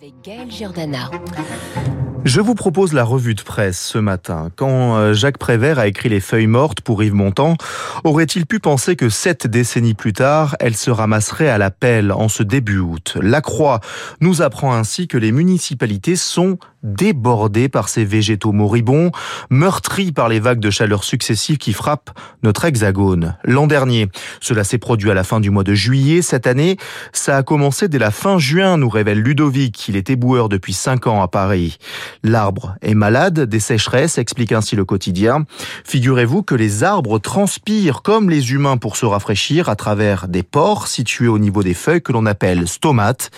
Avec Gaël. Je vous propose la revue de presse ce matin. Quand euh, Jacques Prévert a écrit Les Feuilles mortes pour Yves Montand, aurait-il pu penser que sept décennies plus tard, elle se ramasserait à la pelle en ce début août? La Croix nous apprend ainsi que les municipalités sont débordées par ces végétaux moribonds, meurtris par les vagues de chaleur successives qui frappent notre hexagone. L'an dernier, cela s'est produit à la fin du mois de juillet. Cette année, ça a commencé dès la fin juin, nous révèle Ludovic. Il est éboueur depuis cinq ans à Paris. L'arbre est malade des sécheresses, explique ainsi le quotidien. Figurez-vous que les arbres transpirent comme les humains pour se rafraîchir à travers des pores situés au niveau des feuilles que l'on appelle stomates.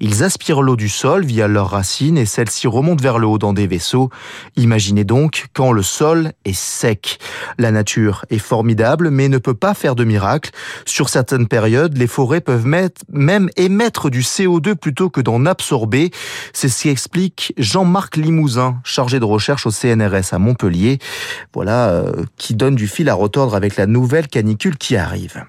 Ils aspirent l'eau du sol via leurs racines et celle-ci remonte vers le haut dans des vaisseaux. Imaginez donc quand le sol est sec. La nature est formidable mais ne peut pas faire de miracle. Sur certaines périodes, les forêts peuvent même émettre du CO2 plutôt que d'en absorber. C'est ce qui explique Jean-Marc Limousin, chargé de recherche au CNRS à Montpellier. Voilà euh, qui donne du fil à retordre avec la nouvelle canicule qui arrive.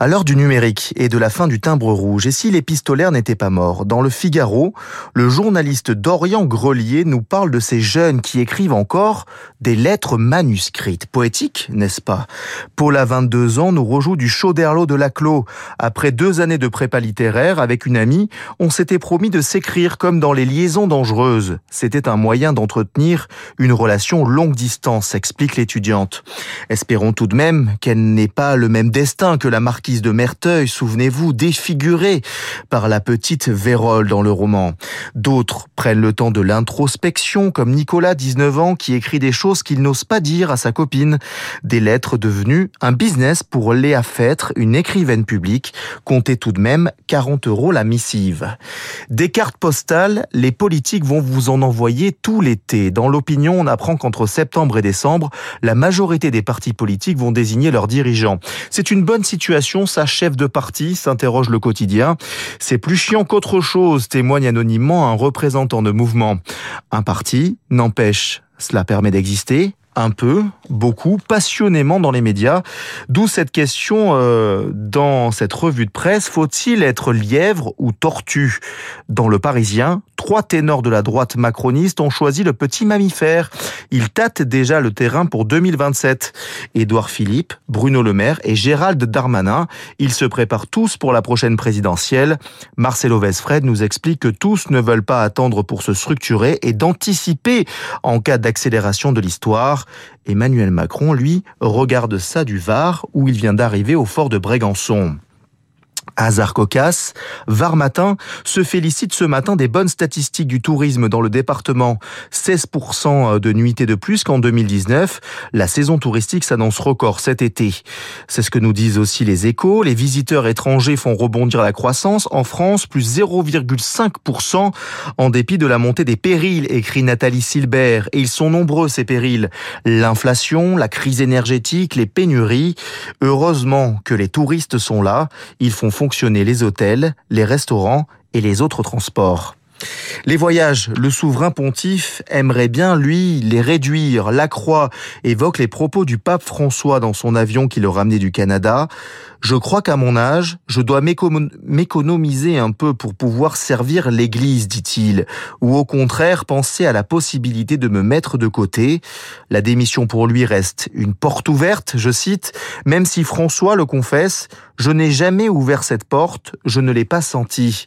À l'heure du numérique et de la fin du timbre rouge, et si l'épistolaire n'était pas mort, dans le Figaro, le journaliste Dorian Grelier nous parle de ces jeunes qui écrivent encore des lettres manuscrites. Poétique, n'est-ce pas? Paula, 22 ans, nous rejoue du chaud d'Erlot de Laclos. Après deux années de prépa littéraire, avec une amie, on s'était promis de s'écrire comme dans les liaisons dangereuses. C'était un moyen d'entretenir une relation longue distance, explique l'étudiante. Espérons tout de même qu'elle n'ait pas le même destin que la marque de Merteuil, souvenez-vous, défigurée par la petite Vérole dans le roman. D'autres prennent le temps de l'introspection, comme Nicolas, 19 ans, qui écrit des choses qu'il n'ose pas dire à sa copine. Des lettres devenues un business pour Léa Fêtre, une écrivaine publique, comptez tout de même 40 euros la missive. Des cartes postales, les politiques vont vous en envoyer tout l'été. Dans l'opinion, on apprend qu'entre septembre et décembre, la majorité des partis politiques vont désigner leurs dirigeants. C'est une bonne situation sa chef de parti, s'interroge le quotidien. C'est plus chiant qu'autre chose, témoigne anonymement un représentant de mouvement. Un parti n'empêche, cela permet d'exister, un peu, beaucoup, passionnément dans les médias. D'où cette question euh, dans cette revue de presse, faut-il être lièvre ou tortue? Dans le Parisien, trois ténors de la droite macroniste ont choisi le petit mammifère. Ils tâtent déjà le terrain pour 2027. Édouard Philippe, Bruno Le Maire et Gérald Darmanin, ils se préparent tous pour la prochaine présidentielle. Marcelo Vesfred nous explique que tous ne veulent pas attendre pour se structurer et d'anticiper en cas d'accélération de l'histoire. Emmanuel Macron, lui, regarde ça du Var, où il vient d'arriver au fort de Brégançon. Hasard cocasse, Var Matin se félicite ce matin des bonnes statistiques du tourisme dans le département. 16% de nuitées de plus qu'en 2019. La saison touristique s'annonce record cet été. C'est ce que nous disent aussi les échos. Les visiteurs étrangers font rebondir la croissance. En France, plus 0,5% en dépit de la montée des périls, écrit Nathalie Silbert. Et ils sont nombreux, ces périls. L'inflation, la crise énergétique, les pénuries. Heureusement que les touristes sont là. Ils font fonctionner les hôtels, les restaurants et les autres transports. Les voyages, le souverain pontife aimerait bien, lui, les réduire. Lacroix évoque les propos du pape François dans son avion qui le ramenait du Canada. Je crois qu'à mon âge, je dois m'économiser un peu pour pouvoir servir l'Église, dit-il, ou au contraire penser à la possibilité de me mettre de côté. La démission pour lui reste une porte ouverte, je cite, même si François le confesse, je n'ai jamais ouvert cette porte, je ne l'ai pas senti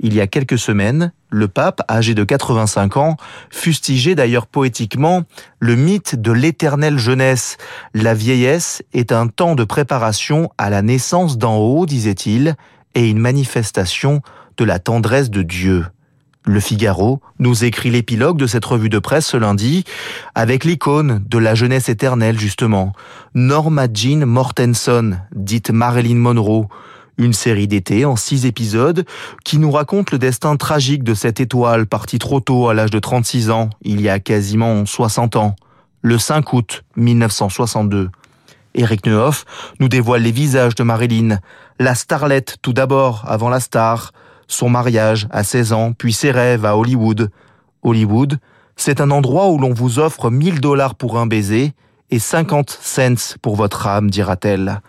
il y a quelques semaines, le pape, âgé de 85 ans, fustigeait d'ailleurs poétiquement le mythe de l'éternelle jeunesse. La vieillesse est un temps de préparation à la naissance d'en haut, disait-il, et une manifestation de la tendresse de Dieu. Le Figaro nous écrit l'épilogue de cette revue de presse ce lundi, avec l'icône de la jeunesse éternelle justement, Norma Jean Mortenson, dite Marilyn Monroe, une série d'été en six épisodes qui nous raconte le destin tragique de cette étoile partie trop tôt à l'âge de 36 ans, il y a quasiment 60 ans, le 5 août 1962. Eric Neuhoff nous dévoile les visages de Marilyn, la starlette tout d'abord avant la star, son mariage à 16 ans, puis ses rêves à Hollywood. Hollywood, c'est un endroit où l'on vous offre 1000 dollars pour un baiser et 50 cents pour votre âme, dira-t-elle.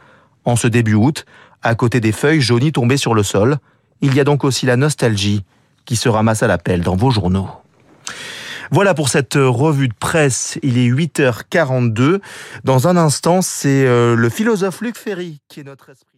En ce début août, à côté des feuilles jaunies tombées sur le sol, il y a donc aussi la nostalgie qui se ramassent à la pelle dans vos journaux. Voilà pour cette revue de presse. Il est 8h42. Dans un instant, c'est euh, le philosophe Luc Ferry qui est notre esprit.